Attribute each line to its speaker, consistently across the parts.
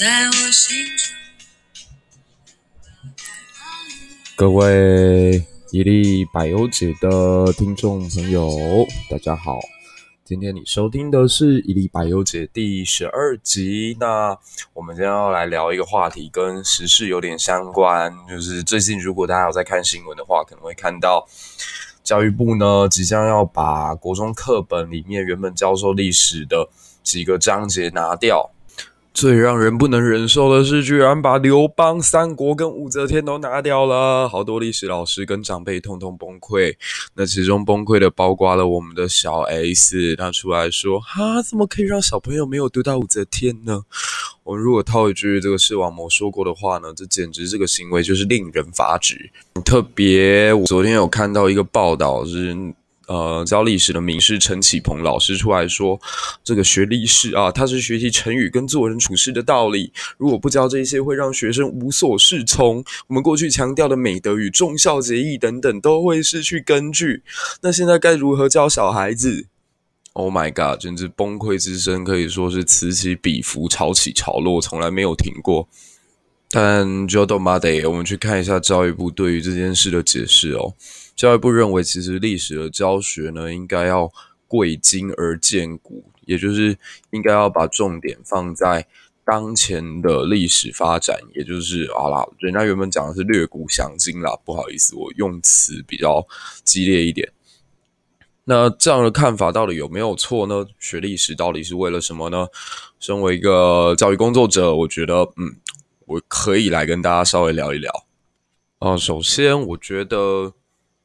Speaker 1: 在我心中
Speaker 2: 各位一粒百忧解的听众朋友，大家好。今天你收听的是一粒百忧解第十二集。那我们今天要来聊一个话题，跟时事有点相关。就是最近，如果大家有在看新闻的话，可能会看到教育部呢，即将要把国中课本里面原本教授历史的几个章节拿掉。最让人不能忍受的是，居然把刘邦、三国跟武则天都拿掉了，好多历史老师跟长辈通通崩溃。那其中崩溃的包括了我们的小 S，他出来说：“哈，怎么可以让小朋友没有读到武则天呢？”我如果套一句这个视网膜说过的话呢，这简直这个行为就是令人发指。特别，我昨天有看到一个报道是。呃，教历史的名师陈启鹏老师出来说，这个学历史啊，他是学习成语跟做人处事的道理。如果不教这些，会让学生无所适从。我们过去强调的美德与忠孝节义等等，都会失去根据。那现在该如何教小孩子？Oh my god，简直崩溃之声可以说是此起彼伏，潮起潮落，从来没有停过。但就都妈得，我们去看一下教育部对于这件事的解释哦。教育部认为，其实历史的教学呢，应该要贵今而鉴古，也就是应该要把重点放在当前的历史发展，也就是啊啦，人家原本讲的是略古详今啦，不好意思，我用词比较激烈一点。那这样的看法到底有没有错呢？学历史到底是为了什么呢？身为一个教育工作者，我觉得，嗯。我可以来跟大家稍微聊一聊。啊、首先，我觉得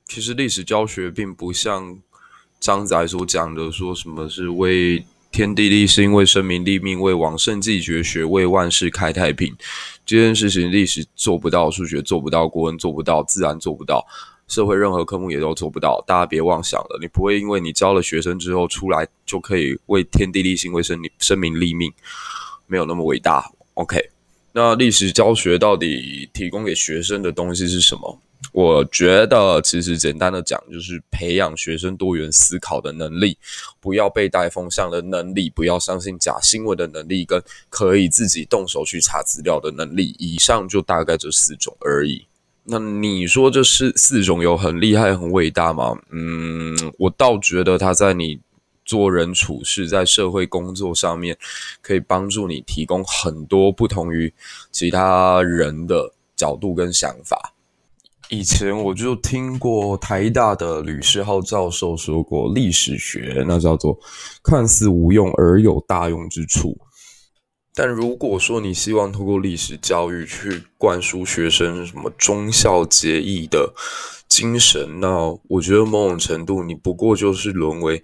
Speaker 2: 其实历史教学并不像张载所讲的，说什么是为天地立心、为生民立命、为往圣继绝学、为万世开太平。这件事情，历史做不到，数学做不到，国文做不到，自然做不到，社会任何科目也都做不到。大家别妄想了，你不会因为你教了学生之后出来就可以为天地立心、为生生民立命，没有那么伟大。OK。那历史教学到底提供给学生的东西是什么？我觉得其实简单的讲，就是培养学生多元思考的能力，不要被带风向的能力，不要相信假新闻的能力，跟可以自己动手去查资料的能力。以上就大概这四种而已。那你说这是四种有很厉害、很伟大吗？嗯，我倒觉得他在你。做人处事，在社会工作上面，可以帮助你提供很多不同于其他人的角度跟想法。以前我就听过台大的吕世浩教授说过，历史学那叫做看似无用而有大用之处。但如果说你希望透过历史教育去灌输学生什么忠孝节义的精神，那我觉得某种程度你不过就是沦为。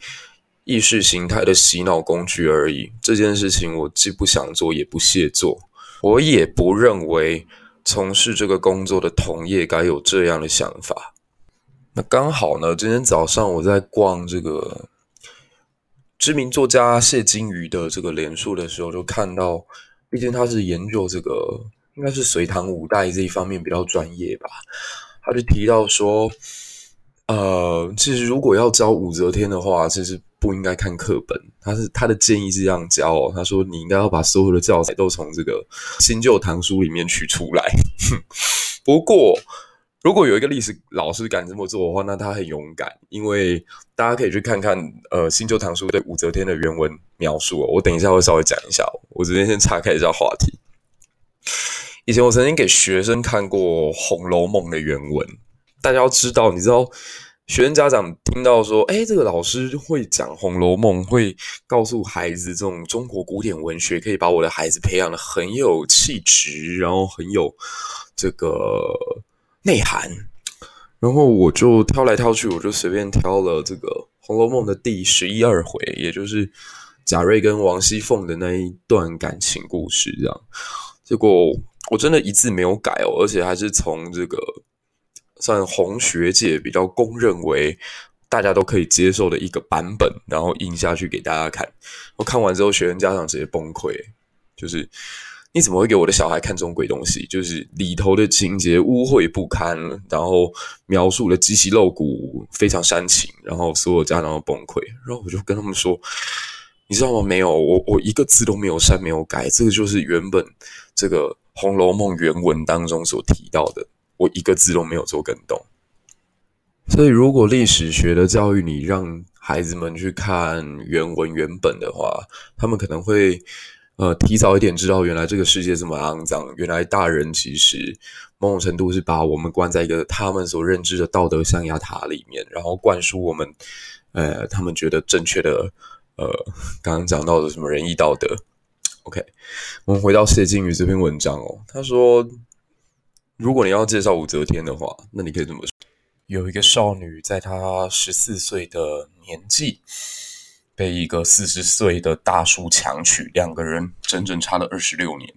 Speaker 2: 意识形态的洗脑工具而已。这件事情我既不想做，也不屑做。我也不认为从事这个工作的同业该有这样的想法。那刚好呢，今天早上我在逛这个知名作家谢金鱼的这个连书的时候，就看到，毕竟他是研究这个，应该是隋唐五代这一方面比较专业吧。他就提到说，呃，其实如果要教武则天的话，其实。不应该看课本，他是他的建议是这样教哦。他说你应该要把所有的教材都从这个新旧唐书里面取出来。不过，如果有一个历史老师敢这么做的话，那他很勇敢，因为大家可以去看看呃新旧唐书对武则天的原文描述。我等一下会稍微讲一下，我直接先岔开一下话题。以前我曾经给学生看过《红楼梦》的原文，大家要知道，你知道。学生家长听到说：“诶，这个老师会讲《红楼梦》，会告诉孩子这种中国古典文学，可以把我的孩子培养的很有气质，然后很有这个内涵。”然后我就挑来挑去，我就随便挑了这个《红楼梦》的第十一二回，也就是贾瑞跟王熙凤的那一段感情故事。这样，结果我真的一字没有改哦，而且还是从这个。算红学界比较公认为大家都可以接受的一个版本，然后印下去给大家看。我看完之后，学生家长直接崩溃，就是你怎么会给我的小孩看这种鬼东西？就是里头的情节污秽不堪，然后描述的极其露骨，非常煽情，然后所有家长都崩溃。然后我就跟他们说：“你知道吗？没有，我我一个字都没有删，没有改，这个就是原本这个《红楼梦》原文当中所提到的，我一个字都没有做更动。所以，如果历史学的教育你让孩子们去看原文原本的话，他们可能会呃提早一点知道，原来这个世界这么肮脏，原来大人其实某种程度是把我们关在一个他们所认知的道德象牙塔里面，然后灌输我们呃他们觉得正确的。呃，刚刚讲到的什么仁义道德？OK，我们回到谢金鱼这篇文章哦。他说，如果你要介绍武则天的话，那你可以这么说：有一个少女，在她十四岁的年纪，被一个四十岁的大叔强娶，两个人整整差了二十六年。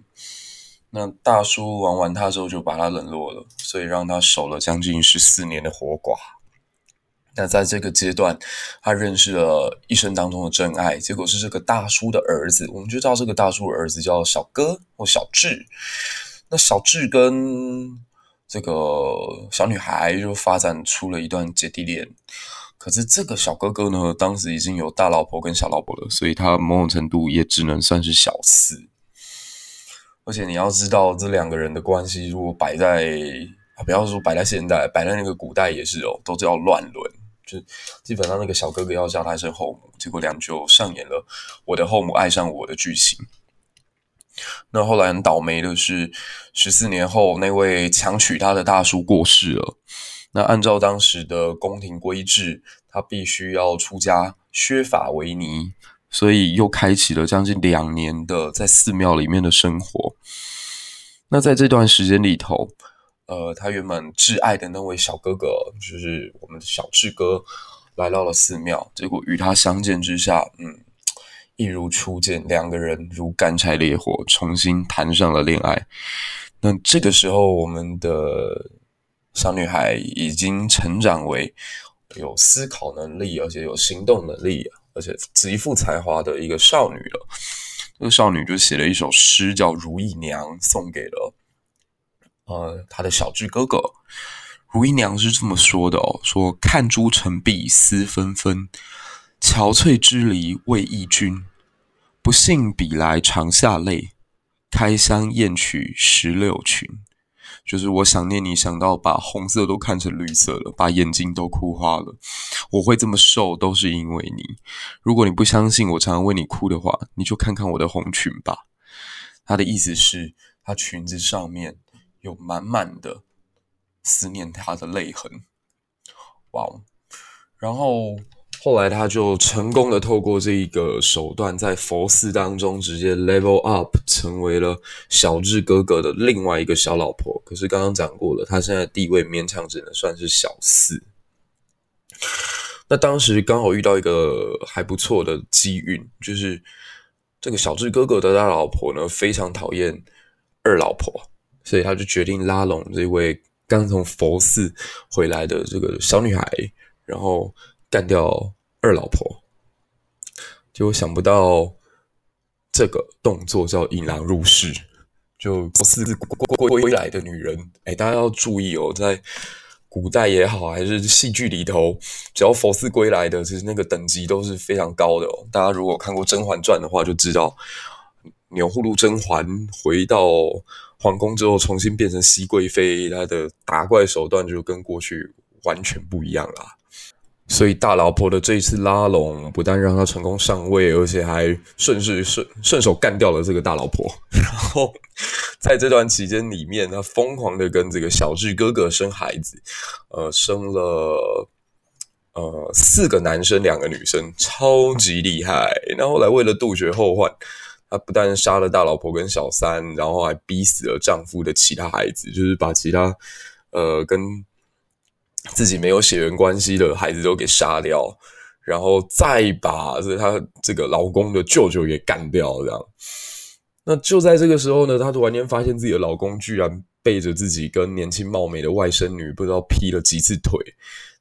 Speaker 2: 那大叔玩完她之后，就把她冷落了，所以让她守了将近十四年的活寡。那在这个阶段，她认识了一生当中的真爱，结果是这个大叔的儿子。我们就知道这个大叔的儿子叫小哥或小智。那小智跟这个小女孩就发展出了一段姐弟恋。可是这个小哥哥呢，当时已经有大老婆跟小老婆了，所以他某种程度也只能算是小四。而且你要知道，这两个人的关系如果摆在啊，不要说摆在现代，摆在那个古代也是哦，都叫乱伦。就基本上那个小哥哥要叫他一声后母，结果两就上演了我的后母爱上我的剧情。那后来很倒霉的是，十四年后那位强娶她的大叔过世了。那按照当时的宫廷规制，他必须要出家削发为尼，所以又开启了将近两年的在寺庙里面的生活。那在这段时间里头，呃，他原本挚爱的那位小哥哥，就是我们的小智哥，来到了寺庙。结果与他相见之下，嗯，一如初见，两个人如干柴烈火，重新谈上了恋爱。那这个时候，我们的小女孩已经成长为有思考能力，而且有行动能力，而且极富才华的一个少女了。这个少女就写了一首诗，叫《如意娘》，送给了。呃，她的小智哥哥，如意娘是这么说的哦：说看朱成碧思纷纷，憔悴之离为忆君。不信比来长下泪，开箱验取石榴裙。就是我想念你，想到把红色都看成绿色了，把眼睛都哭花了。我会这么瘦，都是因为你。如果你不相信我常常为你哭的话，你就看看我的红裙吧。他的意思是，他裙子上面。有满满的思念他的泪痕，哇哦！然后后来他就成功的透过这一个手段，在佛寺当中直接 level up，成为了小智哥哥的另外一个小老婆。可是刚刚讲过了，他现在地位勉强只能算是小四。那当时刚好遇到一个还不错的机运，就是这个小智哥哥的大老婆呢，非常讨厌二老婆。所以他就决定拉拢这位刚从佛寺回来的这个小女孩，然后干掉二老婆。就想不到这个动作叫引狼入室，就佛寺归来的女人。哎，大家要注意哦，在古代也好，还是戏剧里头，只要佛寺归来的，其实那个等级都是非常高的哦。大家如果看过《甄嬛传》的话，就知道钮祜禄甄嬛回到。皇宫之后重新变成熹贵妃，她的打怪手段就跟过去完全不一样啦。所以大老婆的这一次拉拢，不但让她成功上位，而且还顺势顺顺手干掉了这个大老婆。然后在这段期间里面，她疯狂的跟这个小智哥哥生孩子，呃，生了呃四个男生，两个女生，超级厉害。那后来为了杜绝后患。他不但杀了大老婆跟小三，然后还逼死了丈夫的其他孩子，就是把其他呃跟自己没有血缘关系的孩子都给杀掉，然后再把这她这个老公的舅舅给干掉，这样。那就在这个时候呢，她突然间发现自己的老公居然背着自己跟年轻貌美的外甥女不知道劈了几次腿，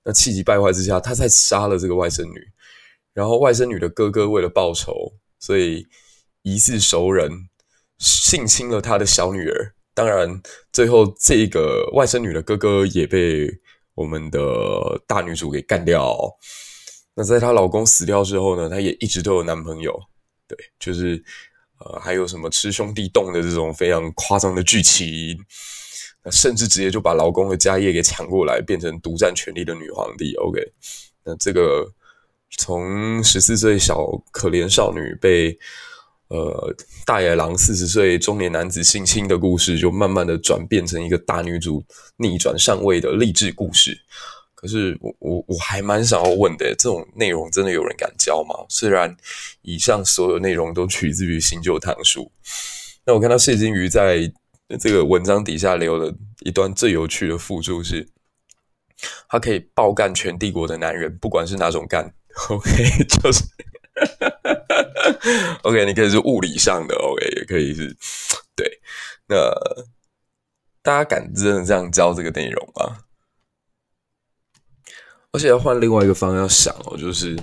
Speaker 2: 那气急败坏之下，她才杀了这个外甥女，然后外甥女的哥哥为了报仇，所以。疑似熟人性侵了他的小女儿，当然最后这个外甥女的哥哥也被我们的大女主给干掉。那在她老公死掉之后呢，她也一直都有男朋友，对，就是呃，还有什么吃兄弟丼的这种非常夸张的剧情，那甚至直接就把老公的家业给抢过来，变成独占权力的女皇帝。OK，那这个从十四岁小可怜少女被。呃，大野狼四十岁中年男子性侵的故事，就慢慢的转变成一个大女主逆转上位的励志故事。可是我我我还蛮想要问的，这种内容真的有人敢教吗？虽然以上所有内容都取自于新旧唐书，那我看到谢金鱼在这个文章底下留了一段最有趣的附注是，他可以爆干全帝国的男人，不管是哪种干，OK，就是。哈哈哈 OK，你可以是物理上的，OK，也可以是，对。那大家敢真的这样教这个内容吗？而且要换另外一个方向想哦，就是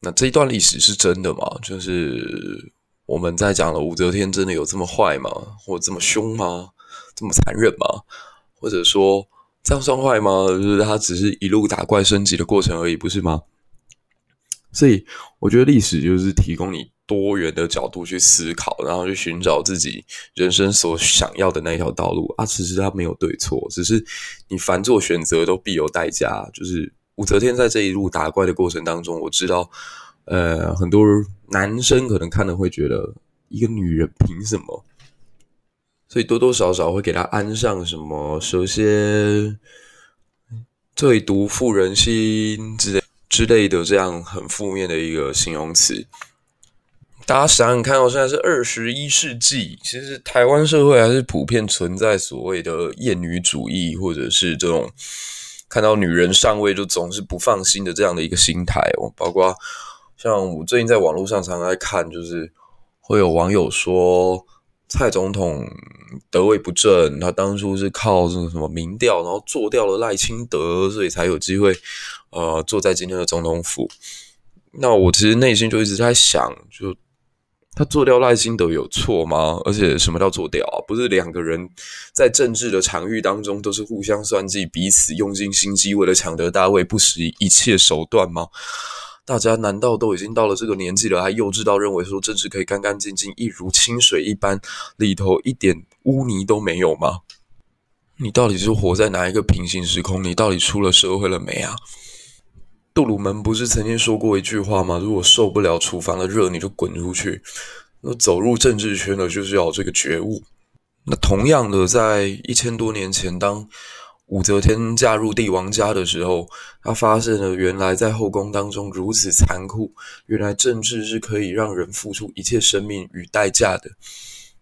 Speaker 2: 那这一段历史是真的吗？就是我们在讲的武则天真的有这么坏吗？或者这么凶吗？这么残忍吗？或者说这样算坏吗？就是他只是一路打怪升级的过程而已，不是吗？所以我觉得历史就是提供你多元的角度去思考，然后去寻找自己人生所想要的那一条道路啊。其实它没有对错，只是你凡做选择都必有代价。就是武则天在这一路打怪的过程当中，我知道，呃，很多男生可能看了会觉得，一个女人凭什么？所以多多少少会给她安上什么蛇蝎最毒妇人心之类。之类的这样很负面的一个形容词，大家想想看，哦，现在是二十一世纪，其实台湾社会还是普遍存在所谓的厌女主义，或者是这种看到女人上位就总是不放心的这样的一个心态哦。包括像我最近在网络上常常在看，就是会有网友说蔡总统得位不正，他当初是靠这个什么民调，然后做掉了赖清德，所以才有机会。呃，坐在今天的总统府，那我其实内心就一直在想，就他做掉赖清德有错吗？而且什么叫做掉啊？不是两个人在政治的场域当中都是互相算计，彼此用尽心机，为了抢得大位，不惜一切手段吗？大家难道都已经到了这个年纪了，还幼稚到认为说政治可以干干净净，一如清水一般，里头一点污泥都没有吗？你到底是活在哪一个平行时空？你到底出了社会了没啊？杜鲁门不是曾经说过一句话吗？如果受不了厨房的热，你就滚出去。那走入政治圈的，就是要这个觉悟。那同样的，在一千多年前，当武则天嫁入帝王家的时候，她发现了原来在后宫当中如此残酷，原来政治是可以让人付出一切生命与代价的。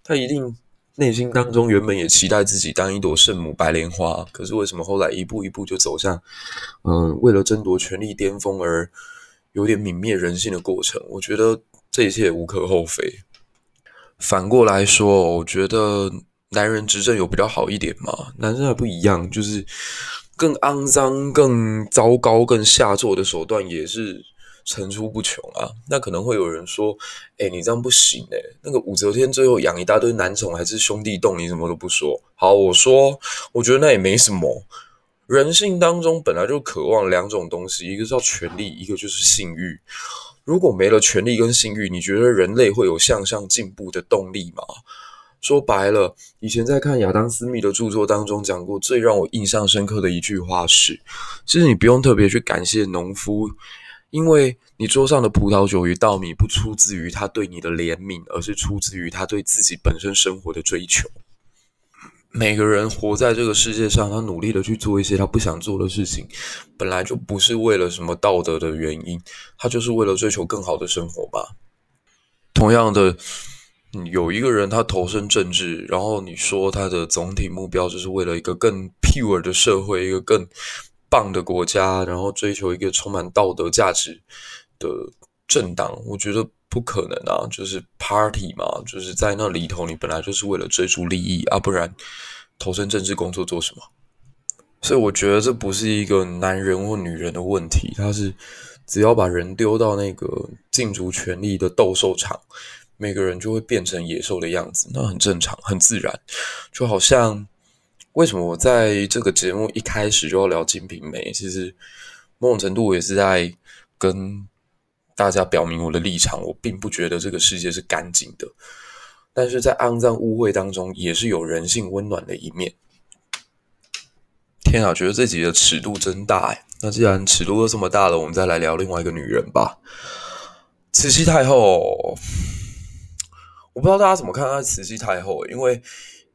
Speaker 2: 她一定。内心当中原本也期待自己当一朵圣母白莲花，可是为什么后来一步一步就走向，嗯，为了争夺权力巅峰而有点泯灭人性的过程？我觉得这一切无可厚非。反过来说，我觉得男人执政有比较好一点嘛？男生还不一样，就是更肮脏、更糟糕、更下作的手段也是。层出不穷啊！那可能会有人说：“哎，你这样不行哎！那个武则天最后养一大堆男宠，还是兄弟洞，你什么都不说。”好，我说，我觉得那也没什么。人性当中本来就渴望两种东西，一个叫权力，一个就是性欲。如果没了权力跟性欲，你觉得人类会有向上进步的动力吗？说白了，以前在看亚当·斯密的著作当中讲过，最让我印象深刻的一句话是：其实你不用特别去感谢农夫。因为你桌上的葡萄酒与稻米不出自于他对你的怜悯，而是出自于他对自己本身生活的追求。每个人活在这个世界上，他努力的去做一些他不想做的事情，本来就不是为了什么道德的原因，他就是为了追求更好的生活吧。同样的，有一个人他投身政治，然后你说他的总体目标就是为了一个更 pure 的社会，一个更棒的国家，然后追求一个充满道德价值的政党，我觉得不可能啊！就是 party 嘛，就是在那里头，你本来就是为了追逐利益啊，不然投身政治工作做什么？所以我觉得这不是一个男人或女人的问题，他是只要把人丢到那个竞逐权力的斗兽场，每个人就会变成野兽的样子，那很正常，很自然，就好像。为什么我在这个节目一开始就要聊《金瓶梅》？其实某种程度也是在跟大家表明我的立场，我并不觉得这个世界是干净的。但是在肮脏污秽当中，也是有人性温暖的一面。天啊，觉得这集的尺度真大哎！那既然尺度都这么大了，我们再来聊另外一个女人吧。慈禧太后，我不知道大家怎么看待慈禧太后，因为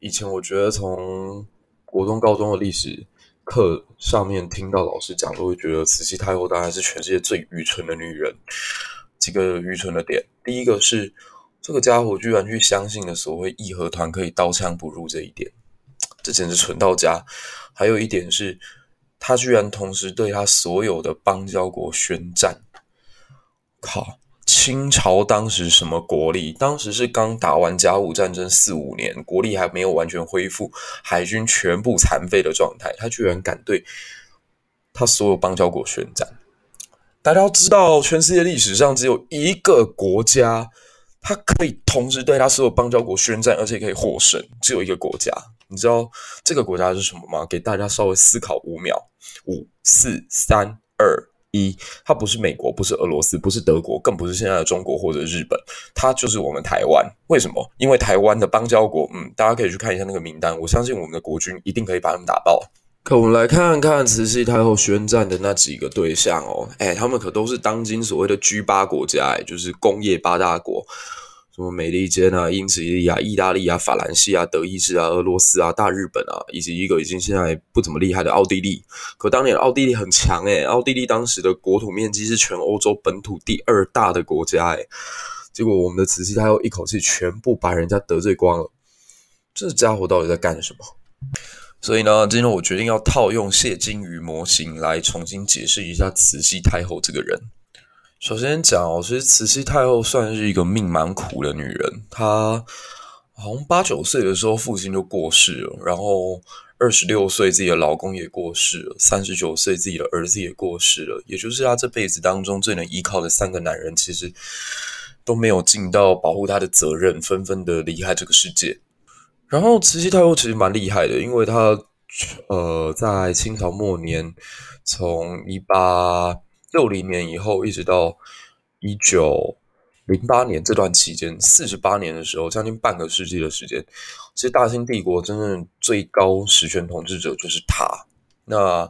Speaker 2: 以前我觉得从国中、高中的历史课上面听到老师讲，都会觉得慈禧太后当然是全世界最愚蠢的女人。几个愚蠢的点，第一个是。这个家伙居然去相信了所谓义和团可以刀枪不入这一点，这简直蠢到家。还有一点是，他居然同时对他所有的邦交国宣战。靠！清朝当时什么国力？当时是刚打完甲午战争四五年，国力还没有完全恢复，海军全部残废的状态，他居然敢对他所有邦交国宣战。大家要知道，全世界历史上只有一个国家。他可以同时对他所有邦交国宣战，而且可以获胜。只有一个国家，你知道这个国家是什么吗？给大家稍微思考五秒，五、四、三、二、一。它不是美国，不是俄罗斯，不是德国，更不是现在的中国或者日本，它就是我们台湾。为什么？因为台湾的邦交国，嗯，大家可以去看一下那个名单。我相信我们的国军一定可以把他们打爆。可我们来看看慈禧太后宣战的那几个对象哦，哎，他们可都是当今所谓的 G 八国家，就是工业八大国。什么美利坚啊、英吉利啊、意大利啊、法兰西啊、德意志啊、俄罗斯啊、大日本啊，以及一个已经现在不怎么厉害的奥地利。可当年奥地利很强诶，奥地利当时的国土面积是全欧洲本土第二大的国家诶，结果我们的慈禧太后一口气全部把人家得罪光了，这家伙到底在干什么？所以呢，今天我决定要套用谢金鱼模型来重新解释一下慈禧太后这个人。首先讲哦，其实慈禧太后算是一个命蛮苦的女人。她好像八九岁的时候父亲就过世了，然后二十六岁自己的老公也过世了，三十九岁自己的儿子也过世了，也就是她这辈子当中最能依靠的三个男人，其实都没有尽到保护她的责任，纷纷的离开这个世界。然后慈禧太后其实蛮厉害的，因为她呃在清朝末年，从一八六零年以后，一直到一九零八年这段期间，四十八年的时候，将近半个世纪的时间，其实大清帝国真正最高实权统治者就是他。那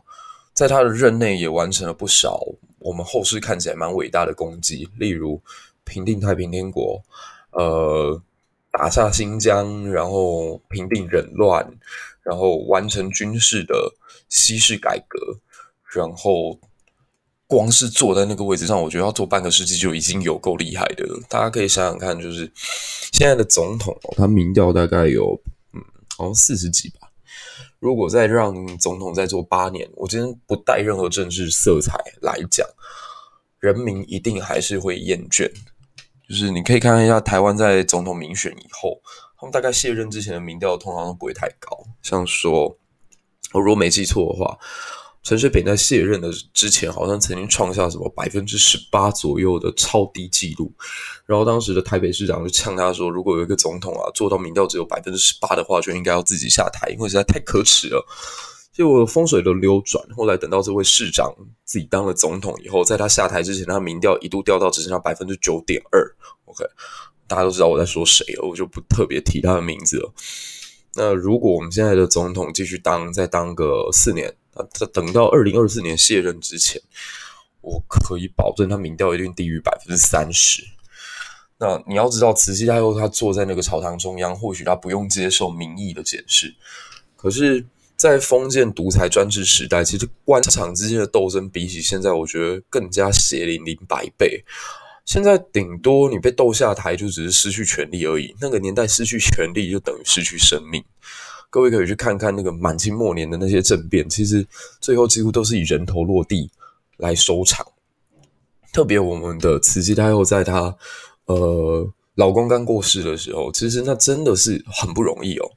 Speaker 2: 在他的任内，也完成了不少我们后世看起来蛮伟大的功绩，例如平定太平天国，呃，打下新疆，然后平定忍乱，然后完成军事的西式改革，然后。光是坐在那个位置上，我觉得要坐半个世纪就已经有够厉害的了。大家可以想想看，就是现在的总统，他民调大概有嗯，好像四十几吧。如果再让总统再做八年，我今天不带任何政治色彩来讲，人民一定还是会厌倦。就是你可以看一下台湾在总统民选以后，他们大概卸任之前的民调通常都不会太高。像说，我如果没记错的话。陈水扁在卸任的之前，好像曾经创下什么百分之十八左右的超低纪录。然后当时的台北市长就呛他说：“如果有一个总统啊，做到民调只有百分之十八的话，就应该要自己下台，因为实在太可耻了。”结果风水轮流转，后来等到这位市长自己当了总统以后，在他下台之前，他民调一度掉到只剩下百分之九点二。OK，大家都知道我在说谁了，我就不特别提他的名字了。那如果我们现在的总统继续当，再当个四年。他等到二零二四年卸任之前，我可以保证他民调一定低于百分之三十。那你要知道，慈禧太后她坐在那个朝堂中央，或许她不用接受民意的检视。可是，在封建独裁专制时代，其实官场之间的斗争比起现在，我觉得更加血淋淋百倍。现在顶多你被斗下台，就只是失去权力而已。那个年代失去权力，就等于失去生命。各位可以去看看那个满清末年的那些政变，其实最后几乎都是以人头落地来收场。特别我们的慈禧太后在她呃老公刚过世的时候，其实那真的是很不容易哦。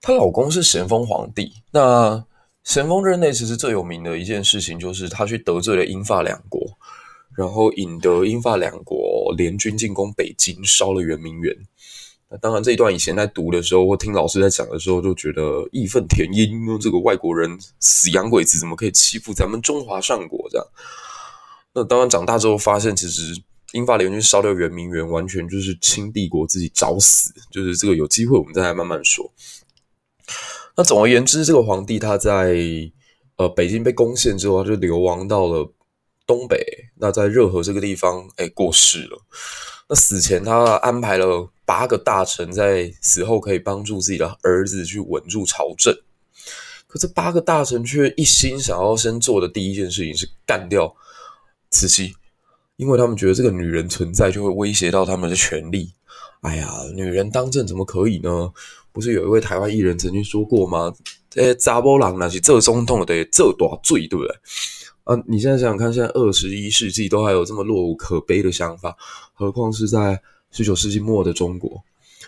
Speaker 2: 她老公是咸丰皇帝，那咸丰任内其实最有名的一件事情就是他去得罪了英法两国，然后引得英法两国联军进攻北京，烧了圆明园。那当然，这一段以前在读的时候，或听老师在讲的时候，就觉得义愤填膺。这个外国人死洋鬼子怎么可以欺负咱们中华上国这样？那当然长大之后发现，其实英法联军烧掉圆明园，完全就是清帝国自己找死。就是这个有机会我们再来慢慢说。那总而言之，这个皇帝他在呃北京被攻陷之后，他就流亡到了东北。那在热河这个地方，哎，过世了。那死前他安排了八个大臣，在死后可以帮助自己的儿子去稳住朝政。可这八个大臣却一心想要先做的第一件事情是干掉慈禧，因为他们觉得这个女人存在就会威胁到他们的权力。哎呀，女人当政怎么可以呢？不是有一位台湾艺人曾经说过吗？诶查某人那是做总统的做大罪，对不对？啊，你现在想想看，现在二十一世纪都还有这么落伍可悲的想法，何况是在十九世纪末的中国？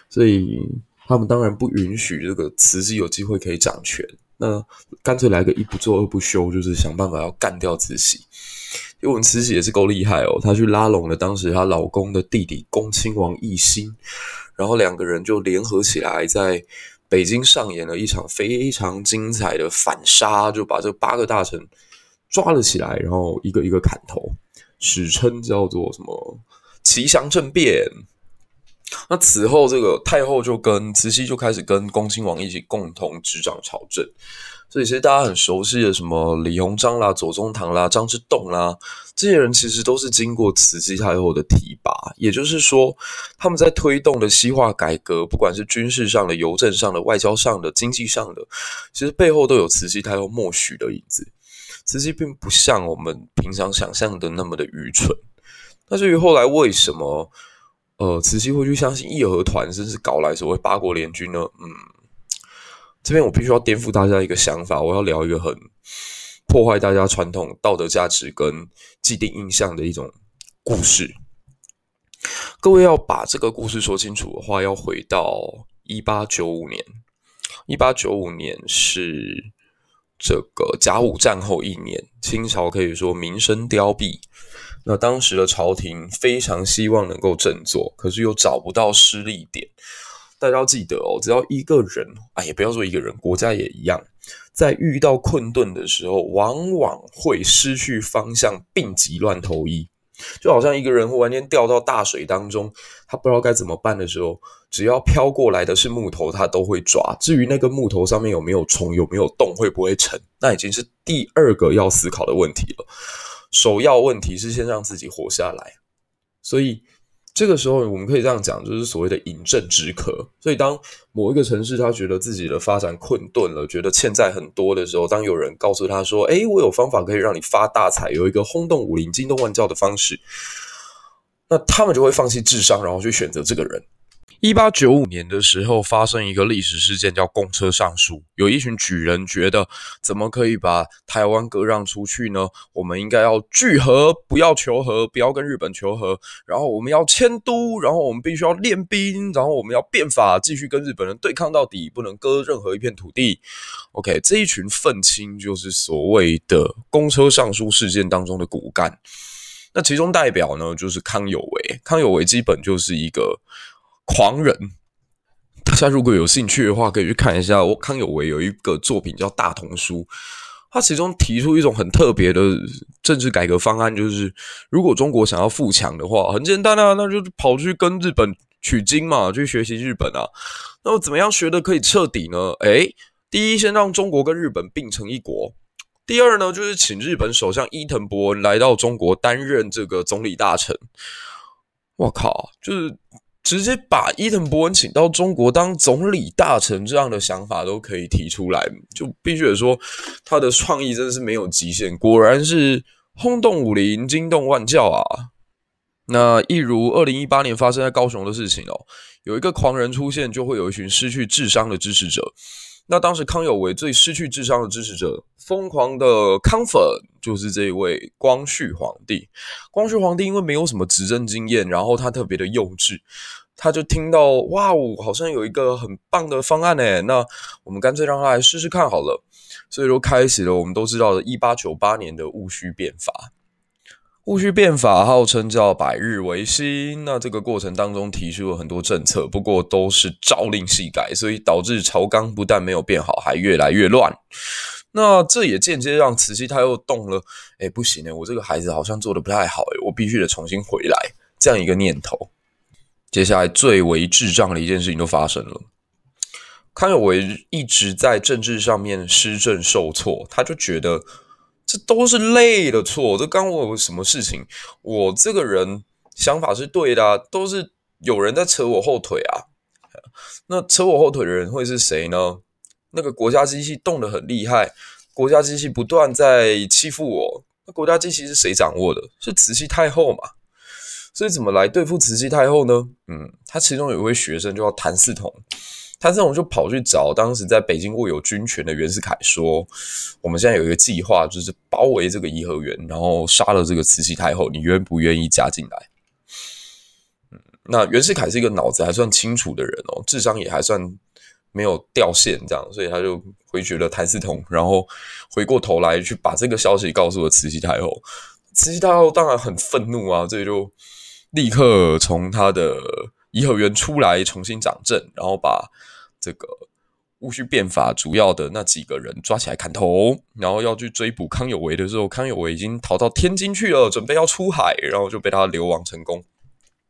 Speaker 2: 所以他们当然不允许这个慈禧有机会可以掌权。那干脆来个一不做二不休，就是想办法要干掉慈禧。因为我们慈禧也是够厉害哦，她去拉拢了当时她老公的弟弟恭亲王奕欣，然后两个人就联合起来，在北京上演了一场非常精彩的反杀，就把这八个大臣抓了起来，然后一个一个砍头，史称叫做什么“祺祥政变”。那此后，这个太后就跟慈禧就开始跟恭亲王一起共同执掌朝政。所以，其实大家很熟悉的什么李鸿章啦、左宗棠啦、张之洞啦，这些人其实都是经过慈禧太后的提拔。也就是说，他们在推动的西化改革，不管是军事上的、邮政上的、外交上的、经济上的，其实背后都有慈禧太后默许的影子。慈禧并不像我们平常想象的那么的愚蠢。那至于后来为什么？呃，慈禧会去相信义和团，甚至搞来所谓八国联军呢？嗯，这边我必须要颠覆大家一个想法，我要聊一个很破坏大家传统道德价值跟既定印象的一种故事。各位要把这个故事说清楚的话，要回到一八九五年。一八九五年是这个甲午战后一年，清朝可以说民生凋敝。那当时的朝廷非常希望能够振作，可是又找不到失力点。大家要记得哦，只要一个人，哎，也不要说一个人，国家也一样，在遇到困顿的时候，往往会失去方向，病急乱投医。就好像一个人忽然间掉到大水当中，他不知道该怎么办的时候，只要飘过来的是木头，他都会抓。至于那个木头上面有没有虫，有没有洞，会不会沉，那已经是第二个要思考的问题了。首要问题是先让自己活下来，所以这个时候我们可以这样讲，就是所谓的饮鸩止渴。所以当某一个城市他觉得自己的发展困顿了，觉得欠债很多的时候，当有人告诉他说：“哎，我有方法可以让你发大财，有一个轰动武林、惊动万教的方式。”那他们就会放弃智商，然后去选择这个人。一八九五年的时候，发生一个历史事件，叫公车上书。有一群举人觉得，怎么可以把台湾割让出去呢？我们应该要拒和，不要求和，不要跟日本求和。然后我们要迁都，然后我们必须要练兵，然后我们要变法，继续跟日本人对抗到底，不能割任何一片土地。OK，这一群愤青就是所谓的公车上书事件当中的骨干。那其中代表呢，就是康有为。康有为基本就是一个。狂人，大家如果有兴趣的话，可以去看一下。我康有为有一个作品叫《大同书》，他其中提出一种很特别的政治改革方案，就是如果中国想要富强的话，很简单啊，那就跑去跟日本取经嘛，去学习日本啊。那么怎么样学得可以彻底呢？诶，第一，先让中国跟日本并成一国；第二呢，就是请日本首相伊藤博文来到中国担任这个总理大臣。我靠，就是。直接把伊藤博文请到中国当总理大臣，这样的想法都可以提出来，就必须得说他的创意真的是没有极限，果然是轰动武林、惊动万教啊！那一如二零一八年发生在高雄的事情哦，有一个狂人出现，就会有一群失去智商的支持者。那当时康有为最失去智商的支持者，疯狂的康粉，就是这一位光绪皇帝。光绪皇帝因为没有什么执政经验，然后他特别的幼稚。他就听到哇哦，好像有一个很棒的方案诶，那我们干脆让他来试试看好了。所以就开始了我们都知道的1898年的戊戌变法。戊戌变法号称叫百日维新，那这个过程当中提出了很多政策，不过都是朝令夕改，所以导致朝纲不但没有变好，还越来越乱。那这也间接让慈禧太后动了，哎，不行呢，我这个孩子好像做得不太好，哎，我必须得重新回来这样一个念头。接下来最为智障的一件事情都发生了，康有为一直在政治上面施政受挫，他就觉得这都是累的错，这干我有什么事情？我这个人想法是对的，都是有人在扯我后腿啊。那扯我后腿的人会是谁呢？那个国家机器动得很厉害，国家机器不断在欺负我。那国家机器是谁掌握的？是慈禧太后嘛？所以怎么来对付慈禧太后呢？嗯，他其中有一位学生就叫谭嗣同，谭嗣同就跑去找当时在北京握有军权的袁世凯说：“我们现在有一个计划，就是包围这个颐和园，然后杀了这个慈禧太后，你愿不愿意加进来？”嗯，那袁世凯是一个脑子还算清楚的人哦，智商也还算。没有掉线，这样，所以他就回绝了谭嗣同，然后回过头来去把这个消息告诉了慈禧太后。慈禧太后当然很愤怒啊，所以就立刻从他的颐和园出来重新掌政，然后把这个戊戌变法主要的那几个人抓起来砍头，然后要去追捕康有为的时候，康有为已经逃到天津去了，准备要出海，然后就被他流亡成功。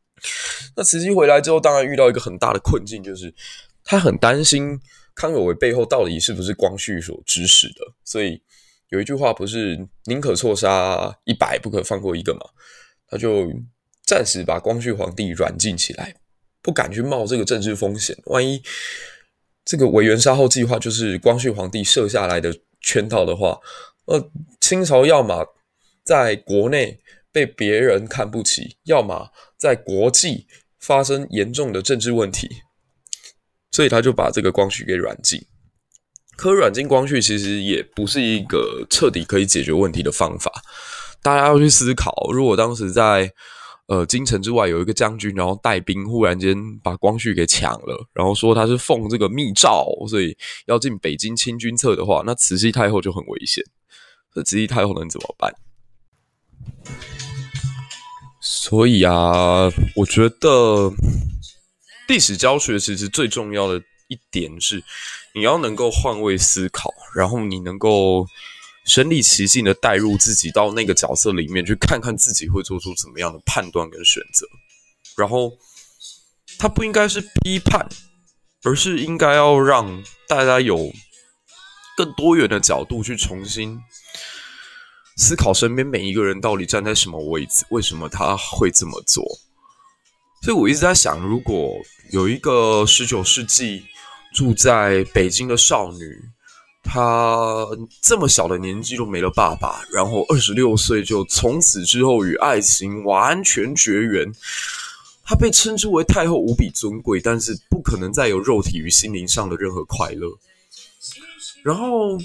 Speaker 2: 那慈禧回来之后，当然遇到一个很大的困境，就是。他很担心康有为背后到底是不是光绪所指使的，所以有一句话不是“宁可错杀一百，不可放过一个”嘛？他就暂时把光绪皇帝软禁起来，不敢去冒这个政治风险。万一这个维园杀后计划就是光绪皇帝设下来的圈套的话，呃，清朝要么在国内被别人看不起，要么在国际发生严重的政治问题。所以他就把这个光绪给软禁，可软禁光绪其实也不是一个彻底可以解决问题的方法。大家要去思考，如果当时在呃京城之外有一个将军，然后带兵忽然间把光绪给抢了，然后说他是奉这个密诏，所以要进北京清君侧的话，那慈禧太后就很危险。这慈禧太后能怎么办？所以啊，我觉得。历史教学其实最重要的一点是，你要能够换位思考，然后你能够身历其境的带入自己到那个角色里面，去看看自己会做出怎么样的判断跟选择。然后，它不应该是批判，而是应该要让大家有更多元的角度去重新思考身边每一个人到底站在什么位置，为什么他会这么做。所以我一直在想，如果有一个十九世纪住在北京的少女，她这么小的年纪就没了爸爸，然后二十六岁就从此之后与爱情完全绝缘。她被称之为太后，无比尊贵，但是不可能再有肉体与心灵上的任何快乐。然后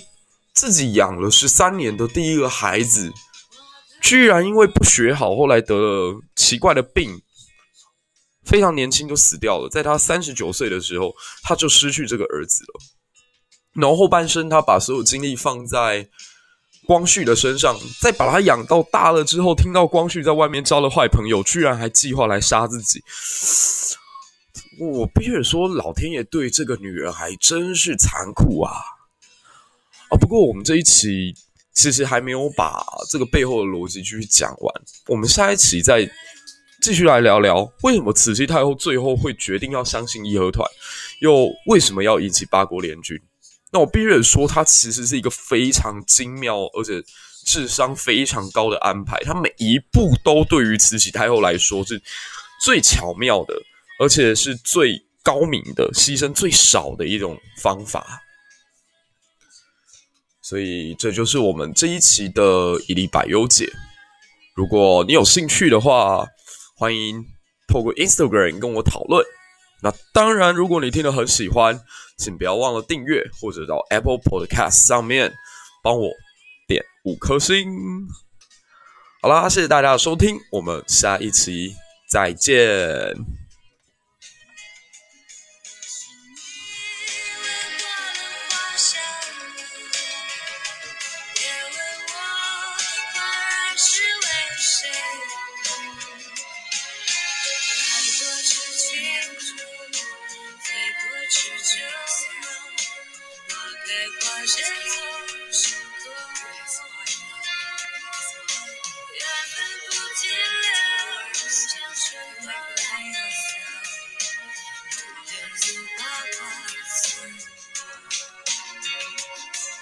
Speaker 2: 自己养了十三年的第一个孩子，居然因为不学好，后来得了奇怪的病。非常年轻就死掉了，在他三十九岁的时候，他就失去这个儿子了。然后后半生，他把所有精力放在光绪的身上，在把他养到大了之后，听到光绪在外面交了坏朋友，居然还计划来杀自己。我必须得说，老天爷对这个女人还真是残酷啊！啊，不过我们这一期其实还没有把这个背后的逻辑继续讲完，我们下一期再。继续来聊聊，为什么慈禧太后最后会决定要相信义和团，又为什么要引起八国联军？那我必须得说，它其实是一个非常精妙而且智商非常高的安排。它每一步都对于慈禧太后来说是最巧妙的，而且是最高明的，牺牲最少的一种方法。所以，这就是我们这一期的《一历百优解》。如果你有兴趣的话，欢迎透过 Instagram 跟我讨论。那当然，如果你听得很喜欢，请不要忘了订阅，或者到 Apple Podcast 上面帮我点五颗星。好啦，谢谢大家的收听，我们下一期再
Speaker 1: 见。